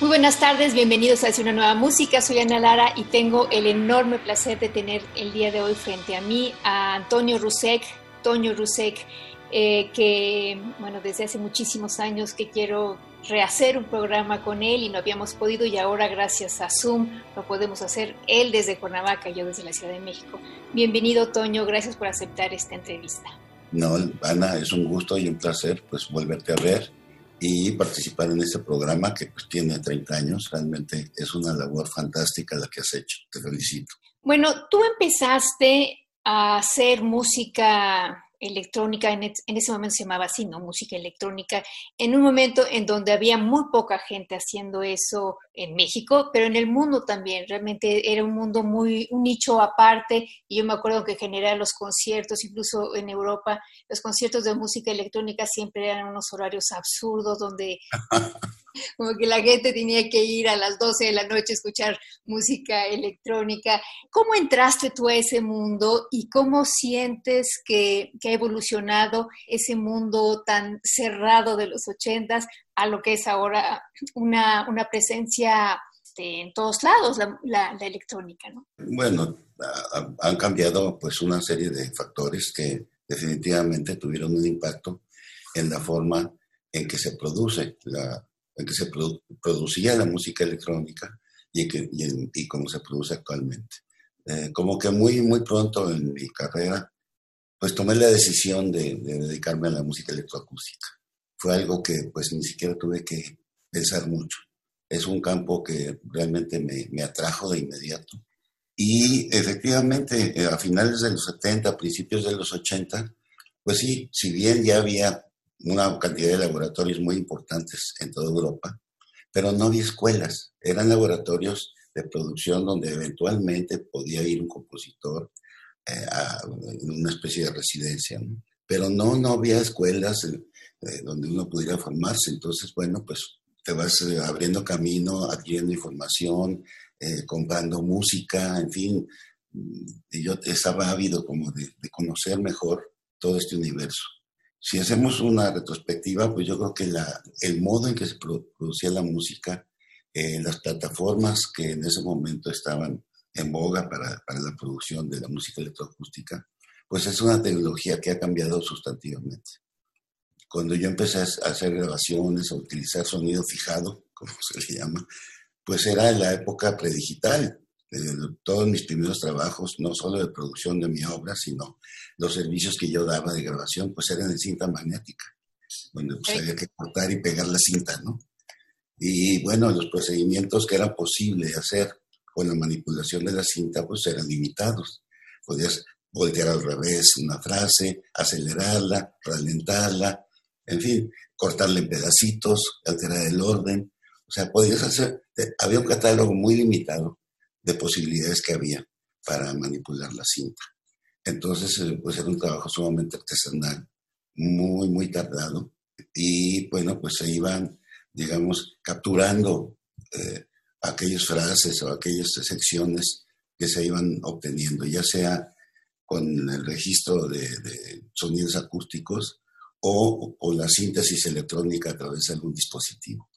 Muy buenas tardes, bienvenidos a una nueva música. Soy Ana Lara y tengo el enorme placer de tener el día de hoy frente a mí a Antonio Rusek, Toño Rusek, eh, que, bueno, desde hace muchísimos años que quiero rehacer un programa con él y no habíamos podido y ahora gracias a Zoom lo podemos hacer, él desde Cuernavaca, yo desde la Ciudad de México. Bienvenido, Toño, gracias por aceptar esta entrevista. No, Ana, es un gusto y un placer pues volverte a ver y participar en este programa que pues, tiene 30 años. Realmente es una labor fantástica la que has hecho. Te felicito. Bueno, tú empezaste a hacer música electrónica, en, ese momento se llamaba así, ¿no? Música electrónica, en un momento en donde había muy poca gente haciendo eso en México, pero en el mundo también, realmente era un mundo muy, un nicho aparte, y yo me acuerdo que generar los conciertos, incluso en Europa, los conciertos de música electrónica siempre eran unos horarios absurdos donde como que la gente tenía que ir a las 12 de la noche a escuchar música electrónica. ¿Cómo entraste tú a ese mundo y cómo sientes que, evolucionado ese mundo tan cerrado de los ochentas a lo que es ahora una, presencia este, en todos lados, la, electrónica? ¿no? Bueno, han cambiado pues una serie de factores que definitivamente tuvieron un impacto en la forma en que se produce la, en que se producía la música electrónica y, que, y, cómo se produce actualmente. Eh, como que muy, muy pronto en mi carrera, pues tomé la decisión de, dedicarme a la música electroacústica. Fue algo que pues ni siquiera tuve que pensar mucho. Es un campo que realmente me, me atrajo de inmediato. Y efectivamente, eh, a finales de los 70, principios de los 80, pues sí, si bien ya había una cantidad de laboratorios muy importantes en toda Europa, pero no había escuelas, eran laboratorios de producción donde eventualmente podía ir un compositor eh, a una especie de residencia, pero no, no había escuelas eh, eh, donde uno pudiera formarse, entonces, bueno, pues te vas abriendo camino, adquiriendo información, comprando música, en fin, y yo estaba ávido como de conocer mejor todo este universo. Si hacemos una retrospectiva, pues yo creo que la, el modo en que se producía la música, eh, las plataformas que en ese momento estaban en boga para, para, la producción de la música electroacústica, pues es una tecnología que ha cambiado sustantivamente. Cuando yo empecé a hacer grabaciones, a utilizar sonido fijado, como se le llama, pues era la época predigital. Todos mis primeros trabajos, no solo de producción de mi obra, sino los servicios que yo daba de grabación, pues eran en cinta magnética, donde pues, había que cortar y pegar la cinta, ¿no? Y bueno, los procedimientos que era posible hacer con la manipulación de la cinta, pues eran limitados. Podías voltear al revés una frase, acelerarla, ralentarla, en fin, cortarla en pedacitos, alterar el orden. O sea, podías hacer, había un catálogo muy limitado de posibilidades que había para manipular la cinta. Entonces, eh, pues era un trabajo sumamente artesanal, muy, muy tardado. Y bueno, pues se iban, digamos, capturando eh, aquellas frases o aquellas secciones que se iban obteniendo, ya sea con el registro de, sonidos acústicos o, o, la síntesis electrónica a través de algún dispositivo.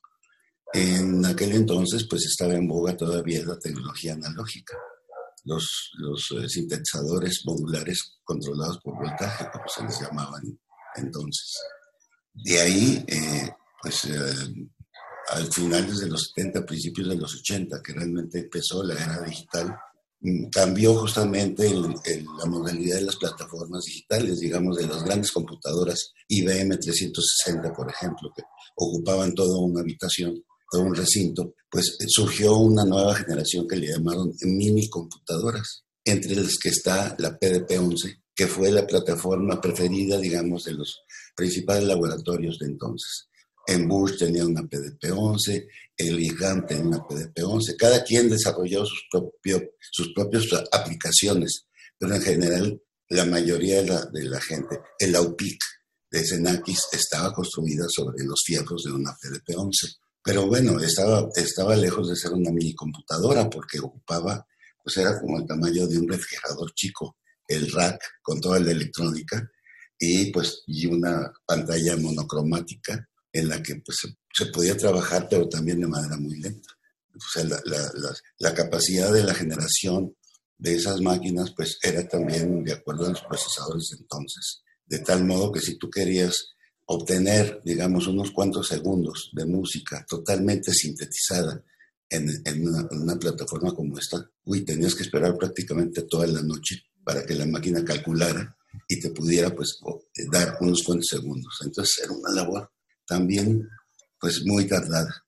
En aquel entonces, pues estaba en boga todavía la tecnología analógica los, los eh, sintetizadores modulares controlados por voltaje, como se les llamaban entonces. De ahí, eh, pues eh, al finales de los 70, principios de los 80, que realmente empezó la era digital, mm, cambió justamente la modalidad de las plataformas digitales, digamos, de las grandes computadoras IBM 360, por ejemplo, que ocupaban toda una habitación, todo un recinto, pues surgió una nueva generación que le llamaron mini computadoras, entre las que está la PDP-11, que fue la plataforma preferida, digamos, de los principales laboratorios de entonces. En Bush tenía una PDP-11, el IGAM tenía una PDP-11, cada quien desarrolló sus, sus propias aplicaciones, pero en general la mayoría de la, de la gente, el AUPIC de Xenakis estaba construida sobre los fierros de una PDP-11. Pero bueno, estaba, estaba lejos de ser una mini computadora porque ocupaba, pues era como el tamaño de un refrigerador chico, el rack con toda la electrónica y pues y una pantalla monocromática en la que pues, se, podía trabajar, pero también de manera muy lenta. O sea, la, la, la, capacidad de la generación de esas máquinas pues era también de acuerdo a los procesadores de entonces, de tal modo que si tú querías obtener, digamos, unos cuantos segundos de música totalmente sintetizada en, en, una, en, una, plataforma como esta, uy, tenías que esperar prácticamente toda la noche para que la máquina calculara y te pudiera, pues, dar unos cuantos segundos. Entonces era una labor también pues muy tardada.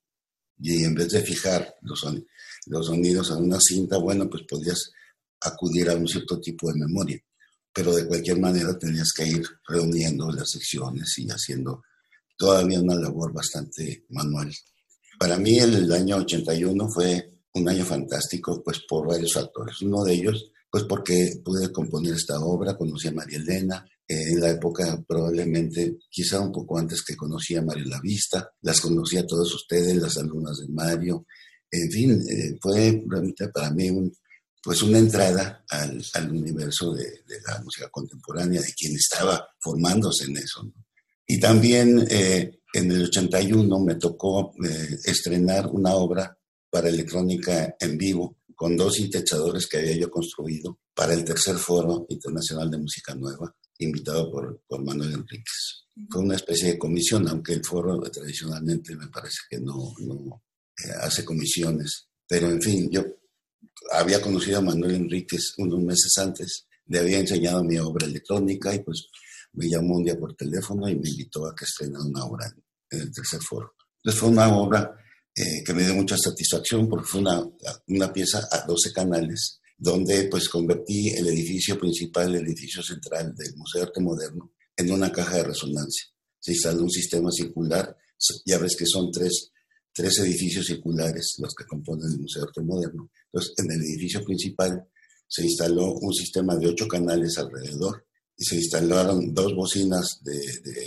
Y en vez de fijar los, los sonidos a una cinta, bueno, pues podías acudir a un cierto tipo de memoria. Pero de cualquier manera tenías que ir reuniendo las secciones y haciendo todavía una labor bastante manual. Para mí el año 81 fue un año fantástico, pues por varios factores. Uno de ellos, pues porque pude componer esta obra, conocí a María Elena, en la época probablemente, quizá un poco antes que conocía a Mario La Vista, las conocí a todos ustedes, las alumnas de Mario, en fin, eh, fue para mí un, pues una entrada al, al universo de, de, la música contemporánea, de quien estaba formándose en eso. Y también eh, en el 81 me tocó eh, estrenar una obra para electrónica en vivo con dos sintetizadores que había yo construido para el tercer foro internacional de música nueva invitado por, por Manuel Enríquez. Fue una especie de comisión, aunque el foro tradicionalmente me parece que no, no eh, hace comisiones. Pero en fin, yo había conocido a Manuel Enríquez unos meses antes, le había enseñado mi obra electrónica y pues me llamó un día por teléfono y me invitó a que estrenara una obra en, el tercer foro. Entonces fue una obra eh, que me dio mucha satisfacción porque fue una, una pieza a 12 canales donde pues convertí el edificio principal, el edificio central del Museo de Arte Moderno, en una caja de resonancia. Se instaló un sistema circular, ya ves que son tres, tres edificios circulares los que componen el Museo de Arte Moderno. Entonces, en el edificio principal se instaló un sistema de ocho canales alrededor y se instalaron dos bocinas de,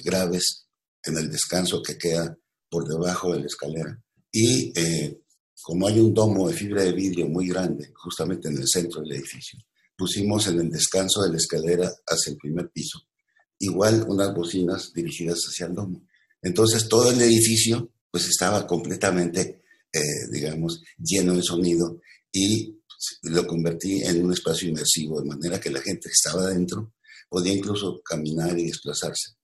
graves en el descanso que queda por debajo de la escalera. Y eh, como hay un domo de fibra de vidrio muy grande, justamente en el centro del edificio, pusimos en el descanso de la escalera hacia el primer piso, igual unas bocinas dirigidas hacia el domo. Entonces todo el edificio pues estaba completamente, eh, digamos, lleno de sonido y lo convertí en un espacio inmersivo, de manera que la gente que estaba dentro podía incluso caminar y desplazarse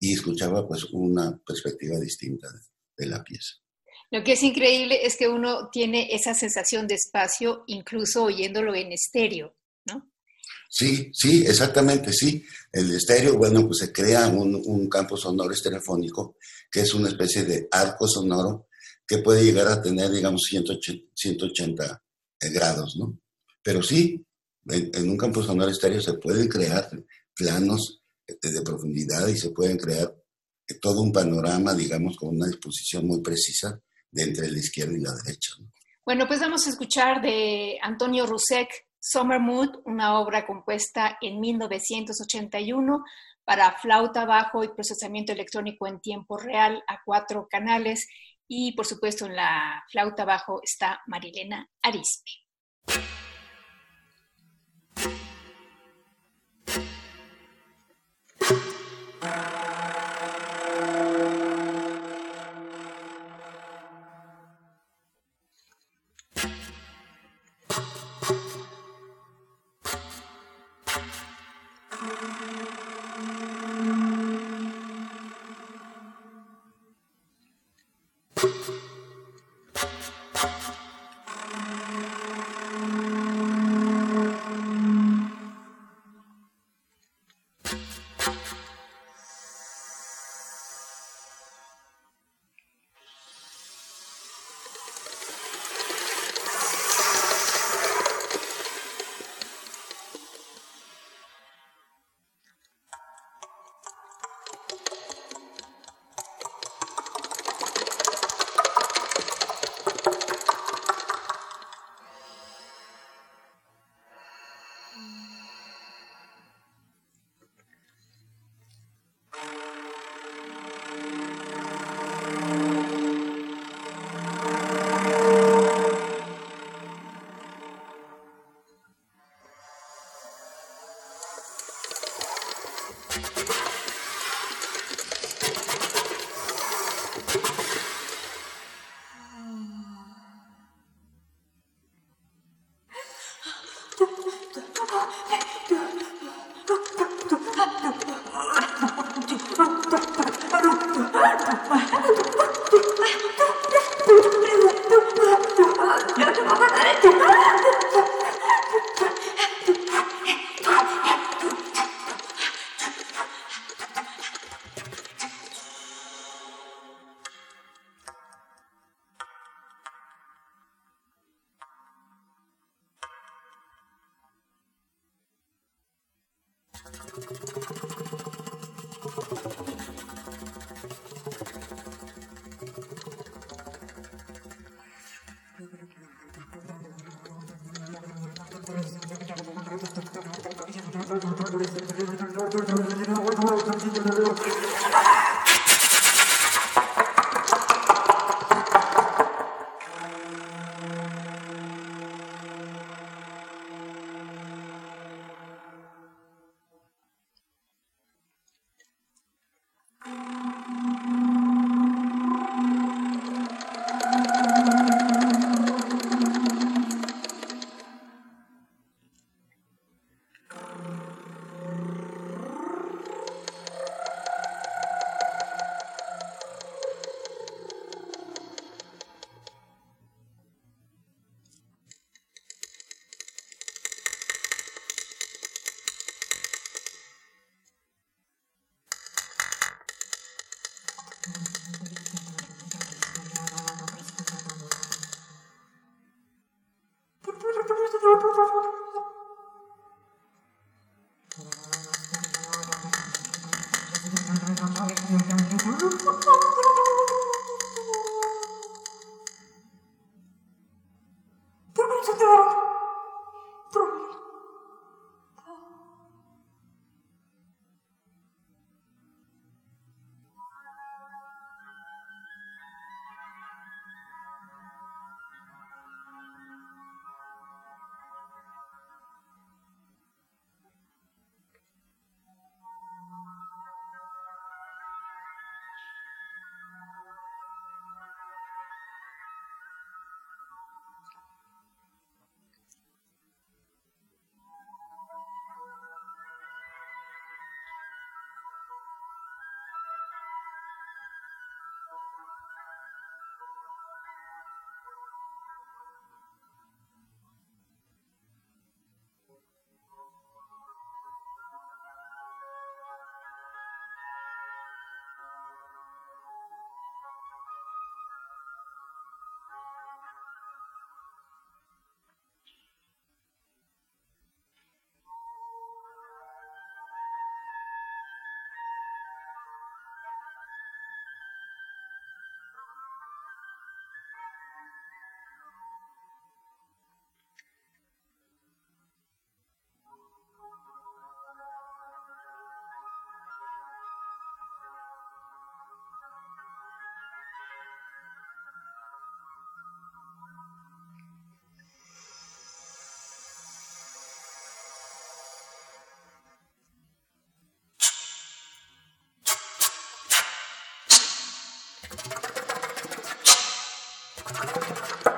y escuchaba pues una perspectiva distinta de la pieza. Lo que es increíble es que uno tiene esa sensación de espacio incluso oyéndolo en estéreo, ¿no? Sí, sí, exactamente, sí. El estéreo, bueno, pues se crea un, campo sonoro estereofónico que es una especie de arco sonoro que puede llegar a tener, digamos, 180, grados, ¿no? Pero sí, en, un campo sonoro estéreo se pueden crear planos de, de profundidad y se pueden crear todo un panorama, digamos, con una disposición muy precisa de entre la izquierda y la derecha. Bueno, pues vamos a escuchar de Antonio Rusek, Summer Mood, una obra compuesta en 1981 para flauta bajo y procesamiento electrónico en tiempo real a cuatro canales. Y por supuesto en la flauta bajo está Marilena Arispe. Thank you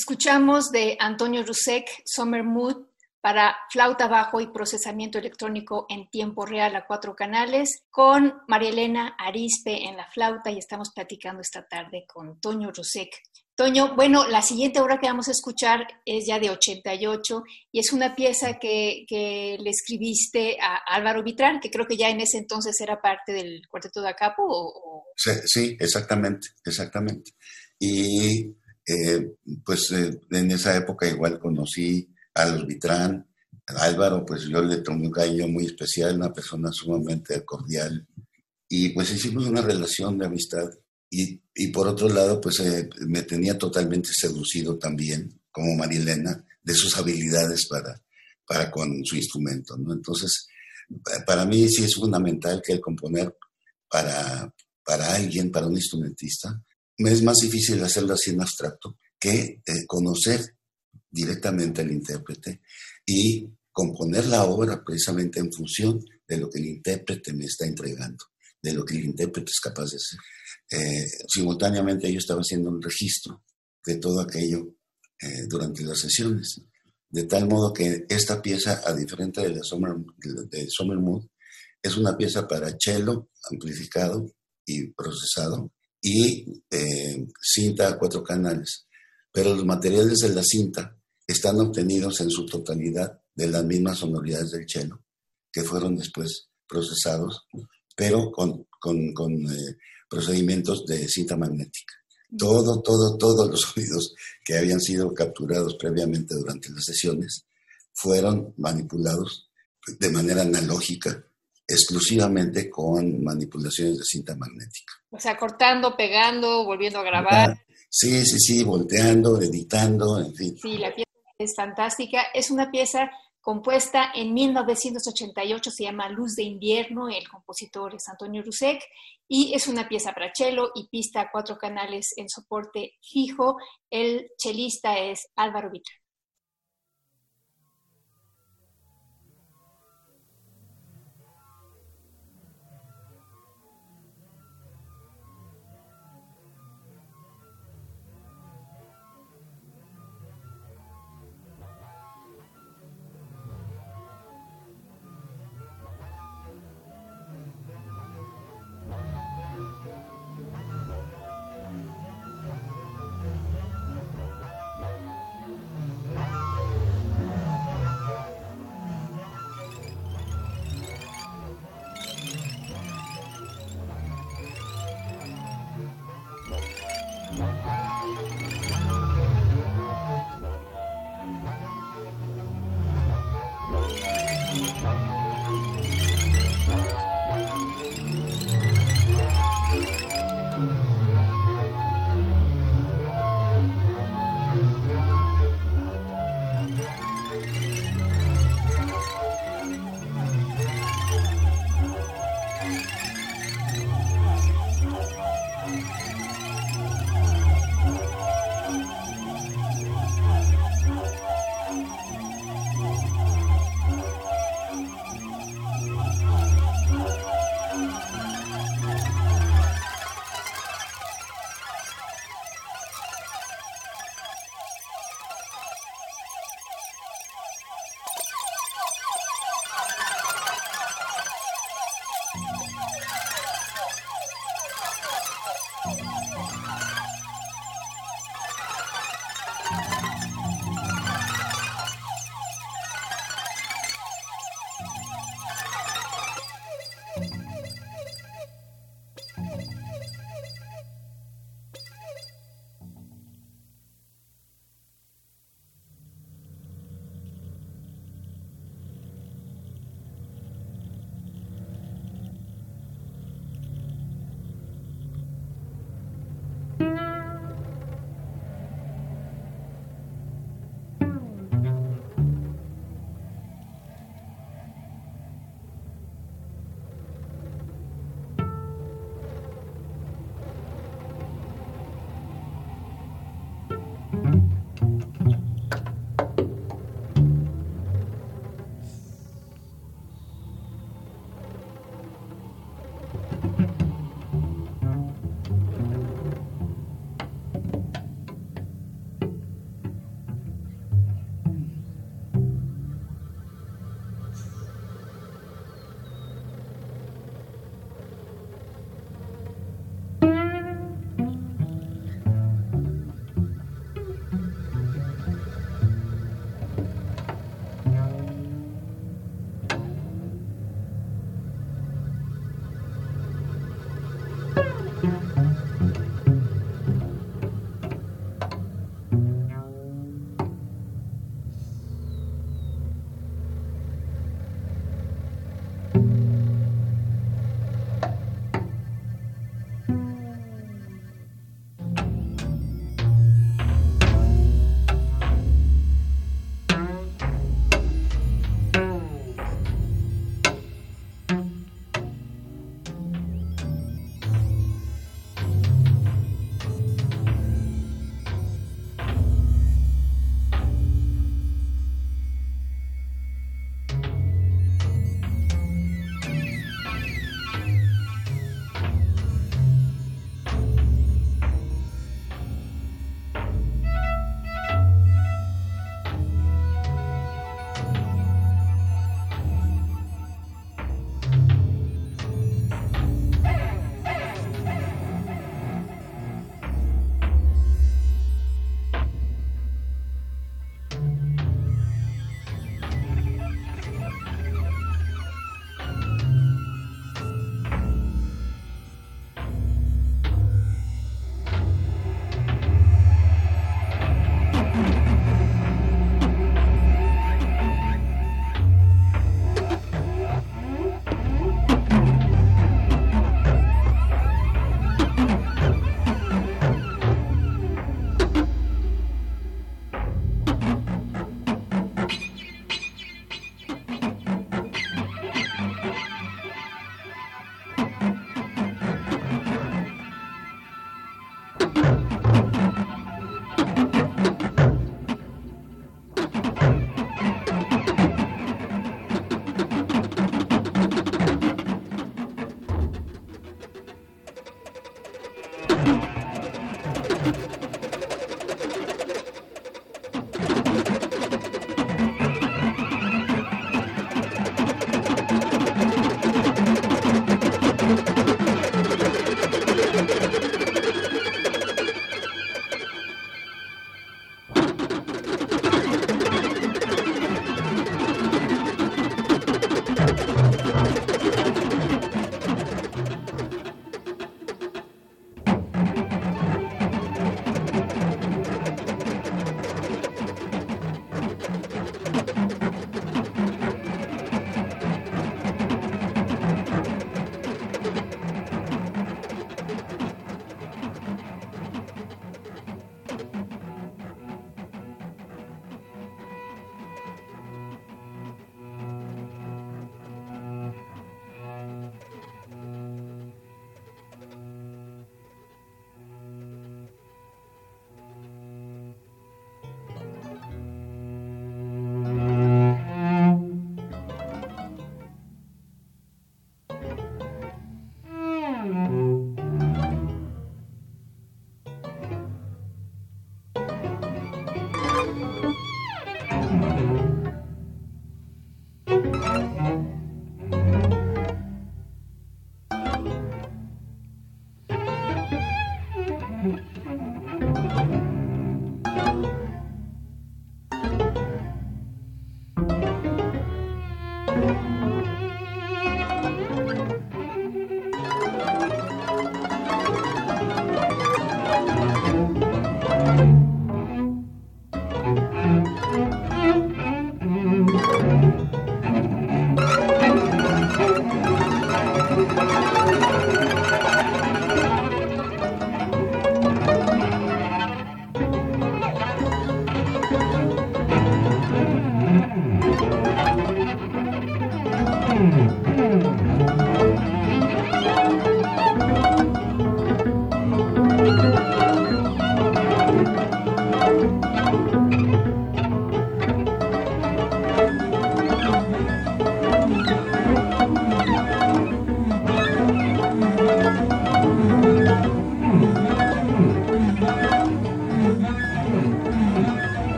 Escuchamos de Antonio Rusek, Summer Mood, para flauta bajo y procesamiento electrónico en tiempo real a cuatro canales, con María Elena Arispe en la flauta y estamos platicando esta tarde con Toño Rusek. Toño, bueno, la siguiente obra que vamos a escuchar es ya de 88 y es una pieza que, le escribiste a Álvaro Vitrán, que creo que ya en ese entonces era parte del Cuarteto de Acapo. Sí, sí, exactamente, exactamente. Y eh, pues eh, en esa época igual conocí a los Vitrán, a Álvaro, pues yo le tomé un cariño muy especial, una persona sumamente cordial, y pues hicimos una relación de amistad. Y, y por otro lado, pues eh, me tenía totalmente seducido también, como Marilena, de sus habilidades para, para con su instrumento, ¿no? Entonces, para mí sí es fundamental que el componer para, para alguien, para un instrumentista, me es más difícil hacerlo así en abstracto que eh, conocer directamente al intérprete y componer la obra precisamente en función de lo que el intérprete me está entregando, de lo que el intérprete es capaz de hacer. Eh, simultáneamente yo estaba haciendo un registro de todo aquello eh, durante las sesiones, de tal modo que esta pieza, a diferencia de la Summer, de Summer Mood, es una pieza para cello amplificado y procesado y eh, cinta a cuatro canales. Pero los materiales de la cinta están obtenidos en su totalidad de las mismas sonoridades del cello, que fueron después procesados, pero con, con, con eh, procedimientos de cinta magnética. Todo, todo, todos los sonidos que habían sido capturados previamente durante las sesiones fueron manipulados de manera analógica exclusivamente con manipulaciones de cinta magnética. O sea, cortando, pegando, volviendo a grabar. Sí, sí, sí, volteando, editando, en fin. Sí, la pieza es fantástica. Es una pieza compuesta en 1988, se llama Luz de Invierno, el compositor es Antonio Rusek, y es una pieza para cello y pista a cuatro canales en soporte fijo. El chelista es Álvaro Vitra.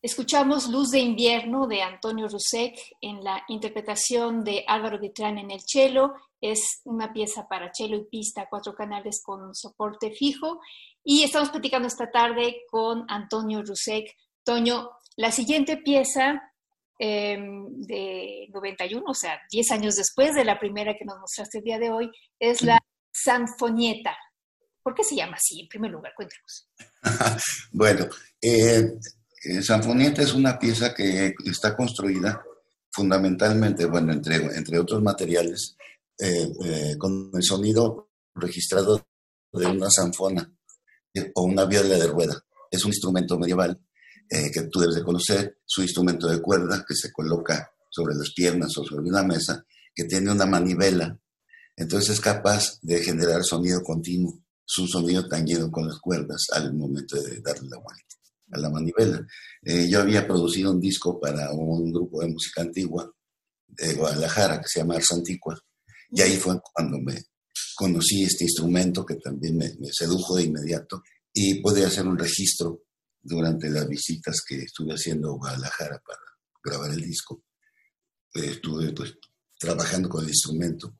Escuchamos Luz de Invierno de Antonio Rusek en la interpretación de Álvaro Vitrán en el cello. Es una pieza para cello y pista, cuatro canales con soporte fijo. Y estamos platicando esta tarde con Antonio Rusek. Toño, la siguiente pieza em, de 91, o sea, 10 años después de la primera que nos mostraste el día de hoy, es la Sanfonieta. ¿Por qué se llama así, en primer lugar? Cuéntanos. bueno, eh, eh, Sanfonieta es una pieza que está construida fundamentalmente, bueno, entre, otros materiales, eh, eh, con el sonido registrado de una sanfona o una viola de rueda. Es un instrumento medieval que tú debes de conocer, su instrumento de cuerda que se coloca sobre las piernas o sobre una mesa, que tiene una manivela, entonces es capaz de generar sonido continuo, es un sonido tañido con las cuerdas al momento de darle la vuelta a la manivela. Eh, yo había producido un disco para un grupo de música antigua de Guadalajara que se llama Ars Antigua, y ahí fue cuando me conocí este instrumento que también me, sedujo de inmediato y pude hacer un registro durante las visitas que estuve haciendo a Guadalajara para grabar el disco. Eh, estuve pues, trabajando con el instrumento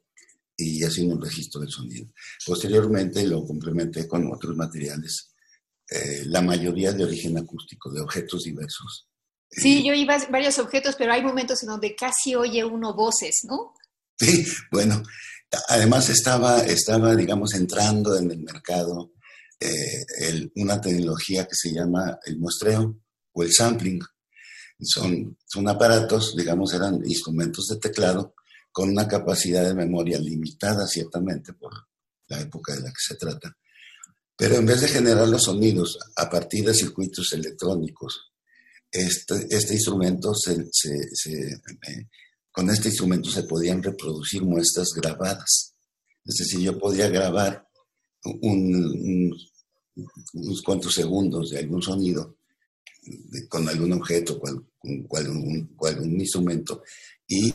y haciendo un registro del sonido. Posteriormente lo complementé con otros materiales eh, la mayoría de origen acústico, de objetos diversos. Sí, yo iba a varios objetos, pero hay momentos en donde casi oye uno voces, ¿no? Sí, bueno, además estaba, estaba digamos, entrando en el mercado eh, una tecnología que se llama el muestreo o el sampling. Son, son aparatos, digamos, eran instrumentos de teclado con una capacidad de memoria limitada, ciertamente, por la época de la que se trata. Pero en vez de generar los sonidos a partir de circuitos electrónicos, este, este instrumento se, eh, con este instrumento se podían reproducir muestras grabadas. Es decir, yo podía grabar unos cuantos segundos de algún sonido con algún objeto, cual, cual, un, un, instrumento, y,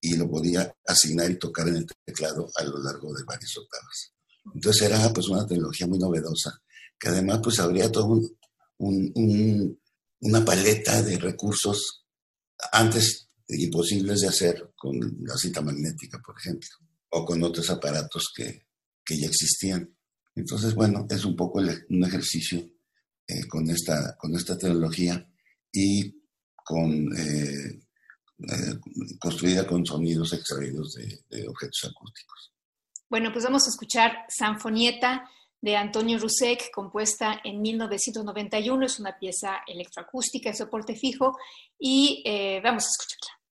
y, lo podía asignar y tocar en el teclado a lo largo de varias octavas. Entonces era pues una tecnología muy novedosa, que además pues habría todo un, una paleta de recursos antes imposibles de hacer con la cinta magnética, por ejemplo, o con otros aparatos que, que ya existían. Entonces, bueno, es un poco un ejercicio eh, con, esta, con esta tecnología y con, eh, eh, construida con sonidos extraídos de, objetos acústicos. Bueno, pues vamos a escuchar Sanfonieta de Antonio Rusek, compuesta en 1991. Es una pieza electroacústica en soporte fijo y vamos a escucharla.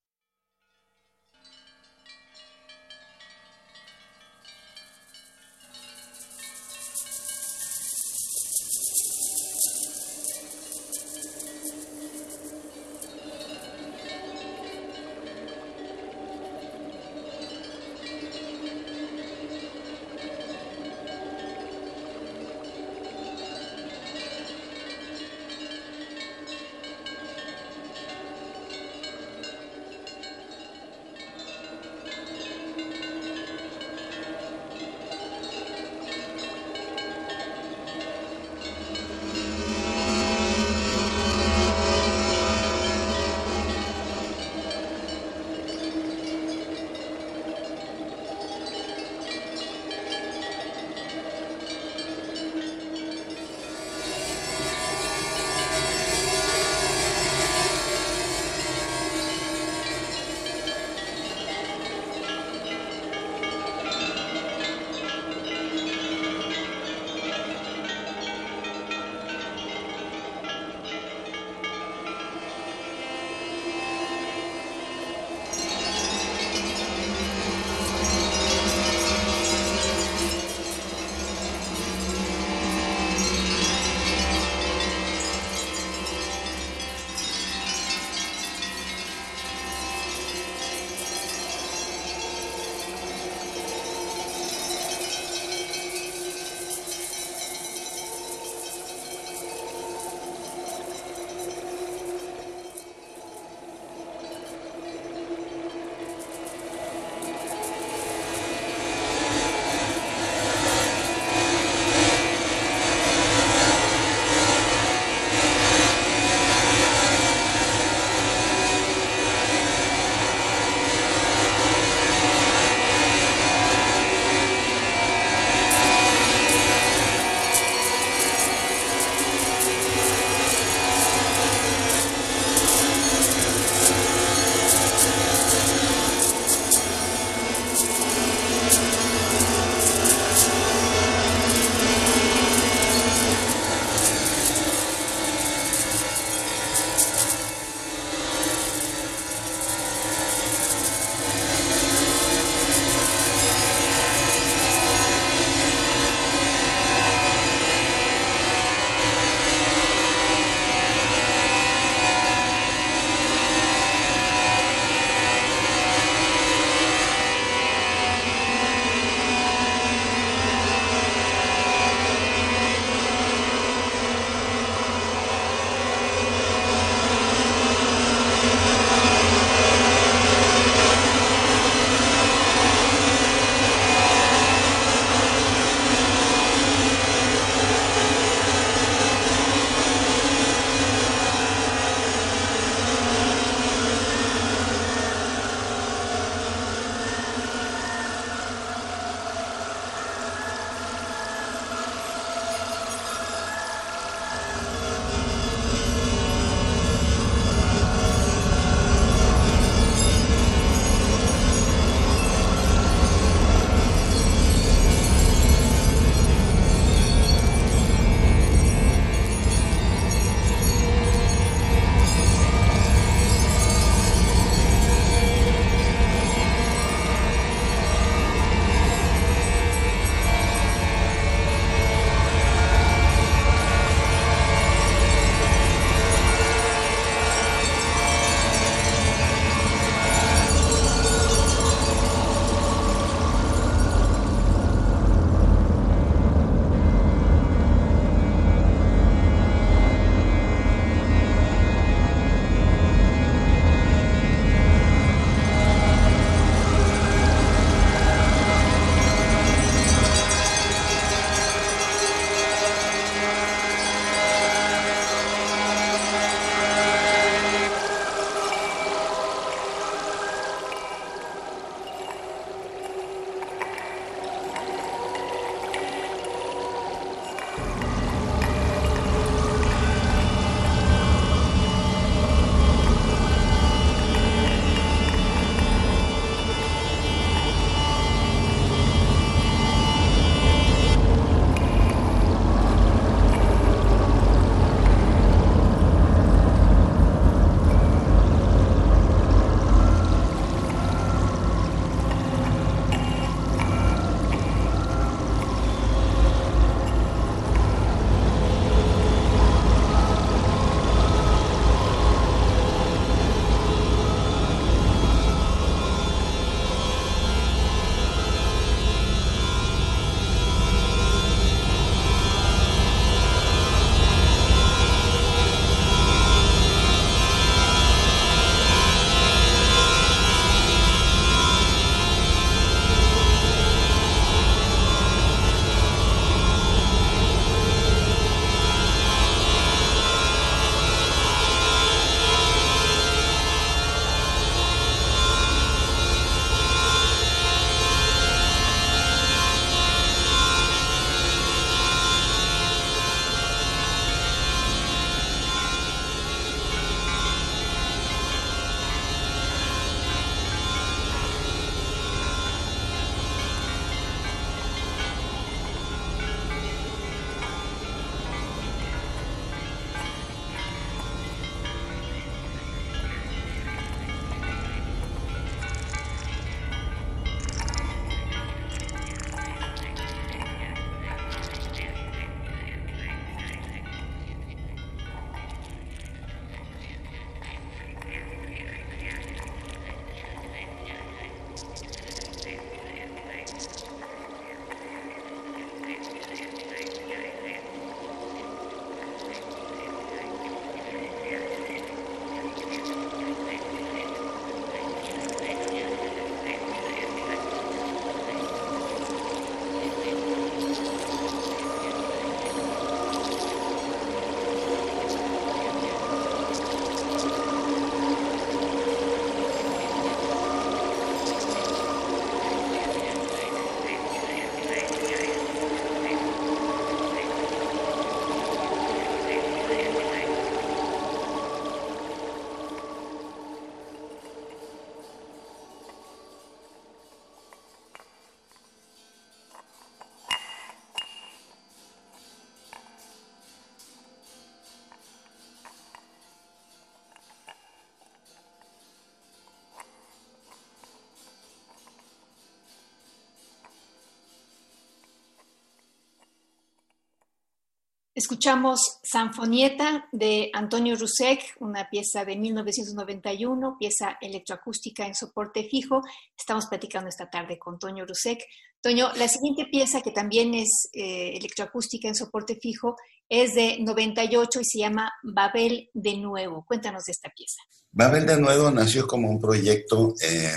Escuchamos Sanfonieta de Antonio Rusek, una pieza de 1991, pieza electroacústica en soporte fijo. Estamos platicando esta tarde con Toño Rusek. Toño, la siguiente pieza que también es eh, electroacústica en soporte fijo es de 98 y se llama Babel de Nuevo. Cuéntanos de esta pieza. Babel de Nuevo nació como un proyecto eh,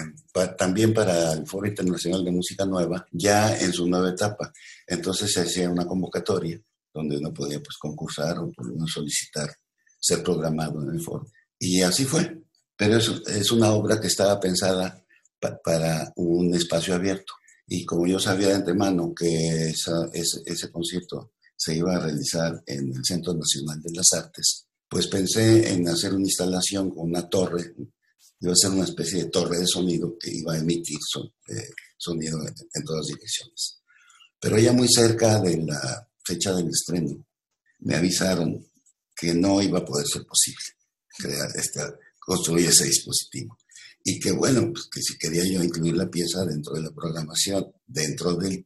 también para el Foro Internacional de Música Nueva, ya en su nueva etapa. Entonces se hacía una convocatoria donde uno podía pues, concursar o solicitar ser programado en el foro. Y así fue. Pero es, es una obra que estaba pensada para un espacio abierto. Y como yo sabía de antemano que esa, ese, ese concierto se iba a realizar en el Centro Nacional de las Artes, pues pensé en hacer una instalación con una torre, iba a ser una especie de torre de sonido que iba a emitir eh, sonido en todas direcciones. Pero ya muy cerca de la fecha del estreno, me avisaron que no iba a poder ser posible crear este, construir ese dispositivo. Y que bueno, pues que si quería yo incluir la pieza dentro de la programación, dentro de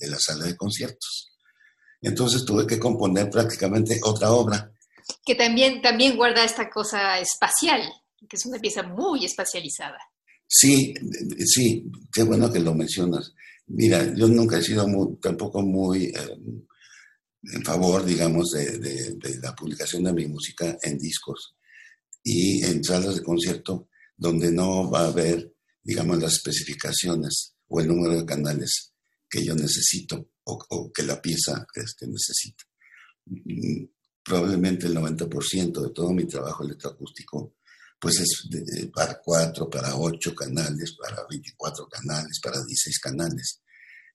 la sala de conciertos. Entonces tuve que componer prácticamente otra obra. Que también, también guarda esta cosa espacial, que es una pieza muy espacializada. Sí, sí, qué bueno que lo mencionas. Mira, yo nunca he sido tampoco muy eh, en favor, digamos, de, la publicación de mi música en discos y en salas de concierto donde no va a haber, digamos, las especificaciones o el número de canales que yo necesito o, que la pieza este, necesita. Mm, probablemente el 90% de todo mi trabajo electroacústico pues es para cuatro, para ocho canales, para 24 canales, para 16 canales.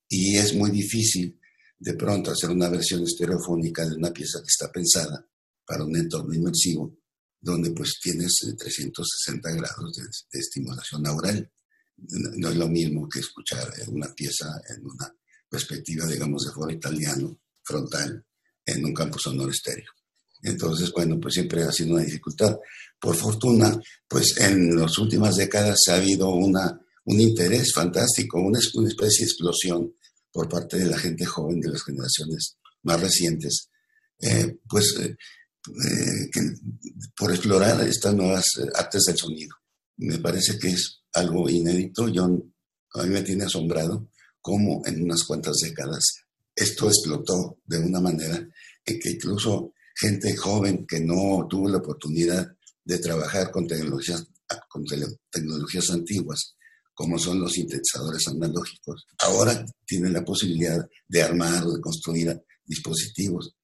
Y es muy difícil de pronto hacer una versión estereofónica de una pieza que está pensada para un entorno inmersivo, donde pues tienes 360 eh, grados de, estimulación neural. No es lo mismo que escuchar una pieza en una perspectiva, digamos, de foro italiano, frontal, en un campo sonoro estéreo. Entonces, bueno, pues siempre ha sido una dificultad. Por fortuna, pues en las últimas décadas ha habido una, un interés fantástico, una, especie de explosión por parte de la gente joven de las generaciones más recientes, eh, pues eh, eh, por explorar estas nuevas artes del sonido. Me parece que es algo inédito. Yo, a mí me tiene asombrado cómo en unas cuantas décadas esto explotó de una manera en que incluso gente joven que no tuvo la oportunidad de trabajar con tecnologías, con tecnologías antiguas, como son los sintetizadores analógicos, ahora tienen la posibilidad de armar o de construir dispositivos.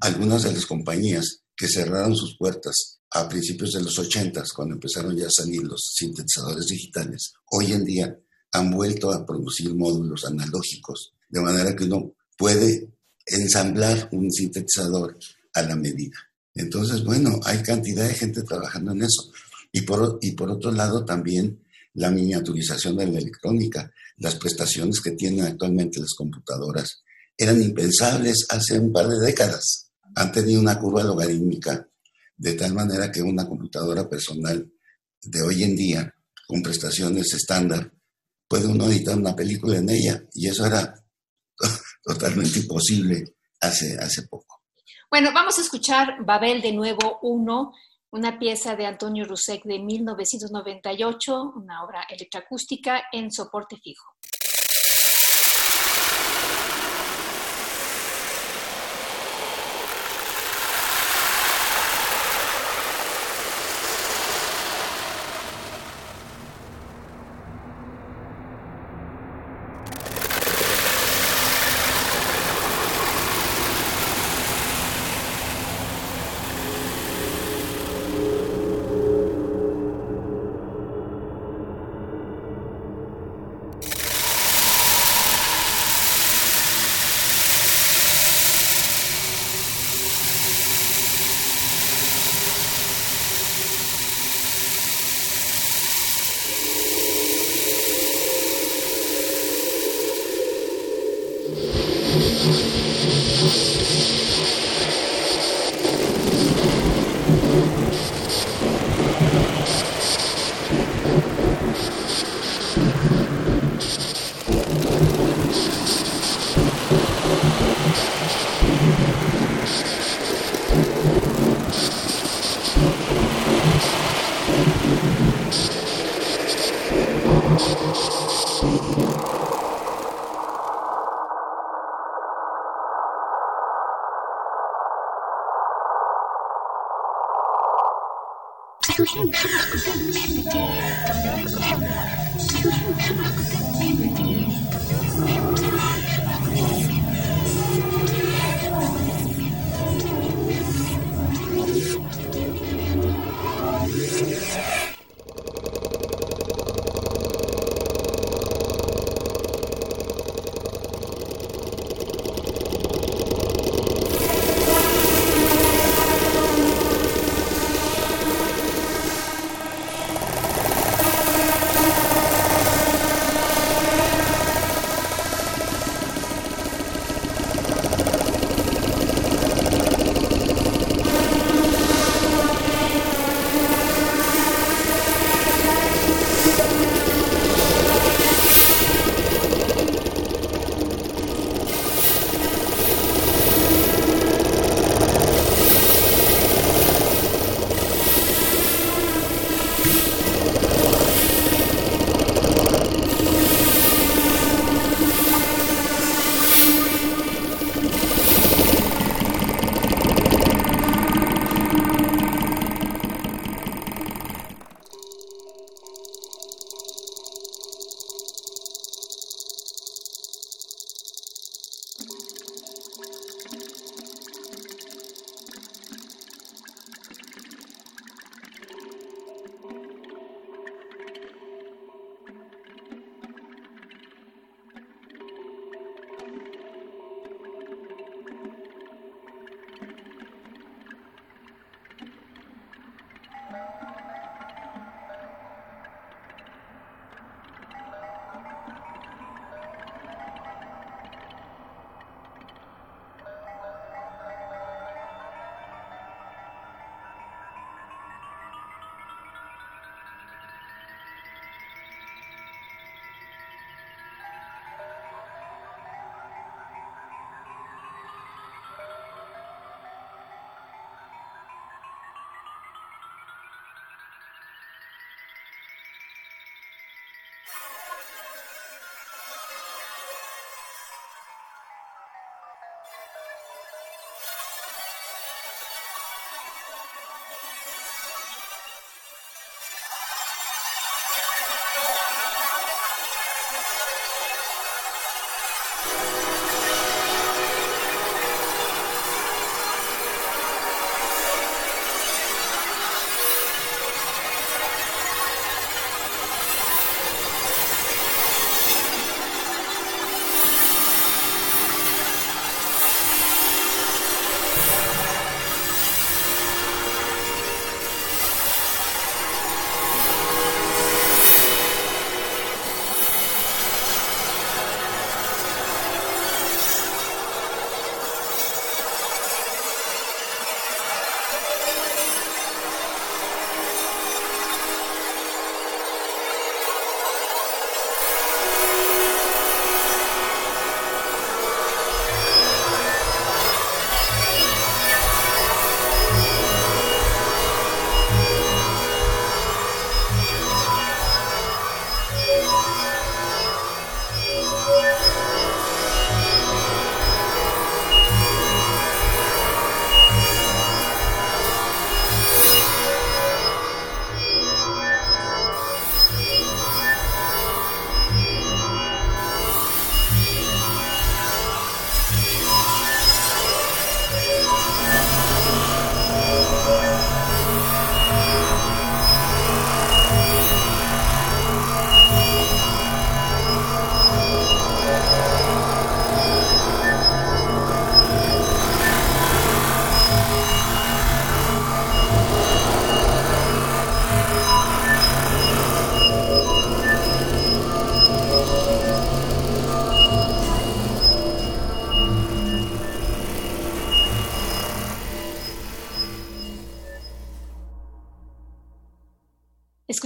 Algunas de las compañías que cerraron sus puertas a principios de los 80, cuando empezaron ya a salir los sintetizadores digitales, hoy en día han vuelto a producir módulos analógicos, de manera que uno puede ensamblar un sintetizador a la medida. Entonces, bueno, hay cantidad de gente trabajando en eso. Y por, y por otro lado, también la miniaturización de la electrónica, las prestaciones que tienen actualmente las computadoras, eran impensables hace un par de décadas. Han tenido una curva logarítmica de tal manera que una computadora personal de hoy en día, con prestaciones estándar, puede uno editar una película en ella y eso era totalmente imposible hace, hace poco. Bueno, vamos a escuchar Babel de nuevo uno una pieza de Antonio Rusek de 1998, una obra electroacústica en soporte fijo.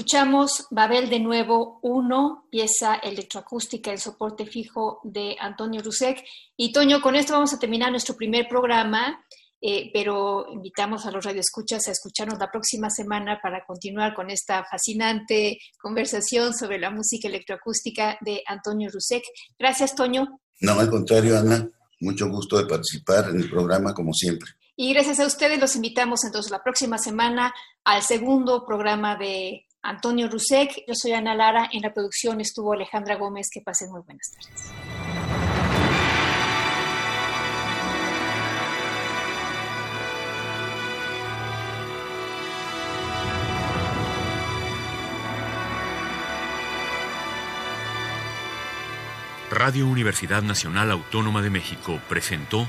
Escuchamos Babel de nuevo 1, pieza electroacústica, el soporte fijo de Antonio Rusek. Y Toño, con esto vamos a terminar nuestro primer programa, eh, pero invitamos a los radioescuchas a escucharnos la próxima semana para continuar con esta fascinante conversación sobre la música electroacústica de Antonio Rusek. Gracias, Toño. No, al contrario, Ana. Mucho gusto de participar en el programa, como siempre. Y gracias a ustedes los invitamos entonces la próxima semana al segundo programa de Antonio Rusek. Yo soy Ana Lara. En la producción estuvo Alejandra Gómez. Que pasen muy buenas tardes. Radio Universidad Nacional Autónoma de México presentó